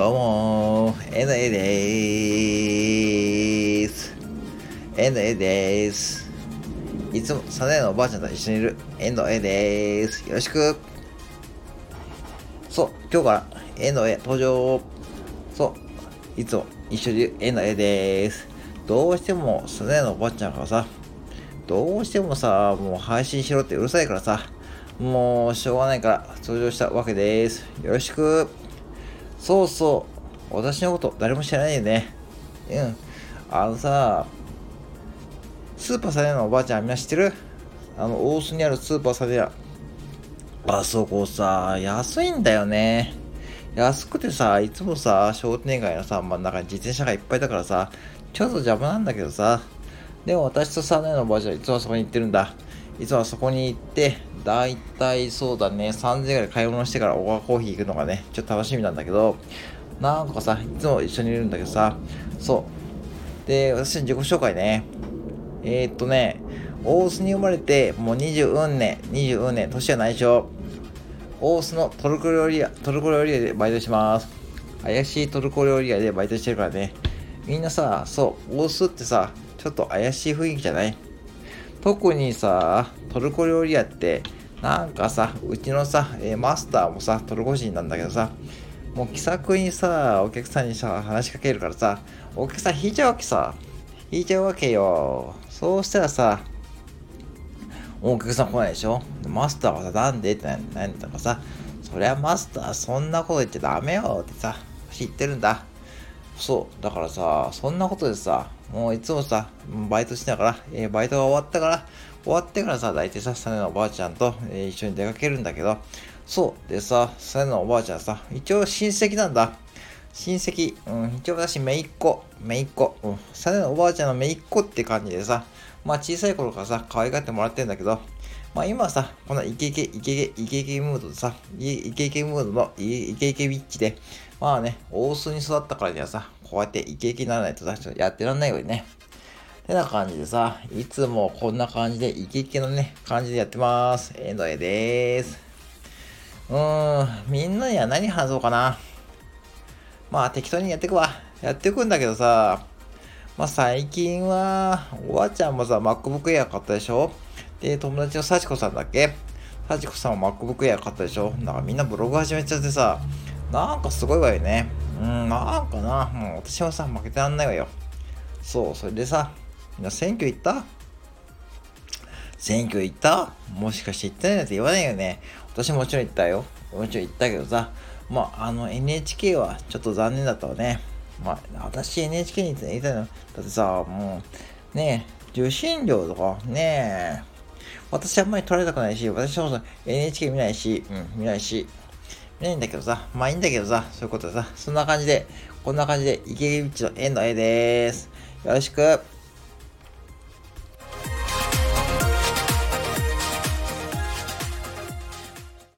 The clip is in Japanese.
どうもー、N A でーす。N A でーす。いつもサネのおばあちゃんと一緒にいる N A でーす。よろしく。そう、今日から N A 登場。そう、いつも一緒にいる N A でーす。どうしてもサネのおばあちゃんからさ、どうしてもさ、もう配信しろってうるさいからさ、もうしょうがないから登場したわけです。よろしく。そうそう。私のこと誰も知らないよね。うん。あのさ、スーパーサネのおばあちゃんみんな知ってる？あの、大須にあるスーパーサネ屋。あそこさ、安いんだよね。安くてさ、いつもさ、商店街のさ、真ん中に自転車がいっぱいだからさ、ちょっと邪魔なんだけどさ、でも私とサネのおばあちゃんいつもそこに行ってるんだ。いつもそこに行って、だいたいそうだね、3000円ぐらい買い物してからオガコーヒー行くのがね、ちょっと楽しみなんだけど、なんかさ、いつも一緒にいるんだけどさ、そう。で、私の自己紹介ね。えー、っとね、大須に生まれて、もう20運年、20運年、年は内緒。大須のトルコ料理屋、トルコ料理屋でバイトします。怪しいトルコ料理屋でバイトしてるからね。みんなさ、そう、大須ってさ、ちょっと怪しい雰囲気じゃない？特にさ、トルコ料理屋って、なんかさ、うちのさ、マスターもさ、トルコ人なんだけどさ、もう気さくにさ、お客さんにさ、話しかけるからさ、お客さん引いちゃうわけさ。引いちゃうわけよ。そうしたらさ、お客さん来ないでしょ？マスターはさ、なんで？って何だかさ、そりゃマスターそんなこと言っちゃダメよってさ、知ってるんだ。そう。だからさ、そんなことでさ、もういつもさ、バイトしながら、えー、バイトが終わったから、終わってからさ、大体さ、サネのおばあちゃんと、えー、一緒に出かけるんだけど、そう。でさ、サネのおばあちゃんさ、一応親戚なんだ。親戚、うん、一応私、めいっ子、めいっ子、うん、サネのおばあちゃんのめいっ子って感じでさ、まあ小さい頃からさ、可愛がってもらってんだけど、まあ今さ、このイケイケ、イケイケ、イケイケムードでさ、イケイケムードのイケイケビッチで、まあね、大須に育ったからにはさ、こうやってイケイケにならないとさ、やってらんないよね。てな感じでさ、いつもこんな感じでイケイケのね、感じでやってます。えのえでーす。うーん、みんなには何話そうかな。まあ適当にやっていくわ。やっていくんだけどさ、まあ最近は、おばあちゃんもさ、MacBook Air 買ったでしょで、友達の幸子さんだっけ幸子さんも MacBook Air 買ったでしょなんかみんなブログ始めちゃってさ、なんかすごいわよね。うん、なんかな。もう私はさ、負けてらんないわよ。そう、それでさ、みんな選挙行った？選挙行った？もしかして行ってないなんて言わないよね。私もちろん行ったよ。もちろん行ったけどさ、まあ、あの NHK はちょっと残念だったわね。まあ、私 NHK に行ったの。だってさ、もう、ねえ、受信料とか、ねえ、私あんまり取られたくないし、私も NHK 見ないし、うん、見ないし、ねえんだけどさ、まあいいんだけどさ、そういうことでさ、そんな感じで、こんな感じで、池口の円の絵でーす。よろしく。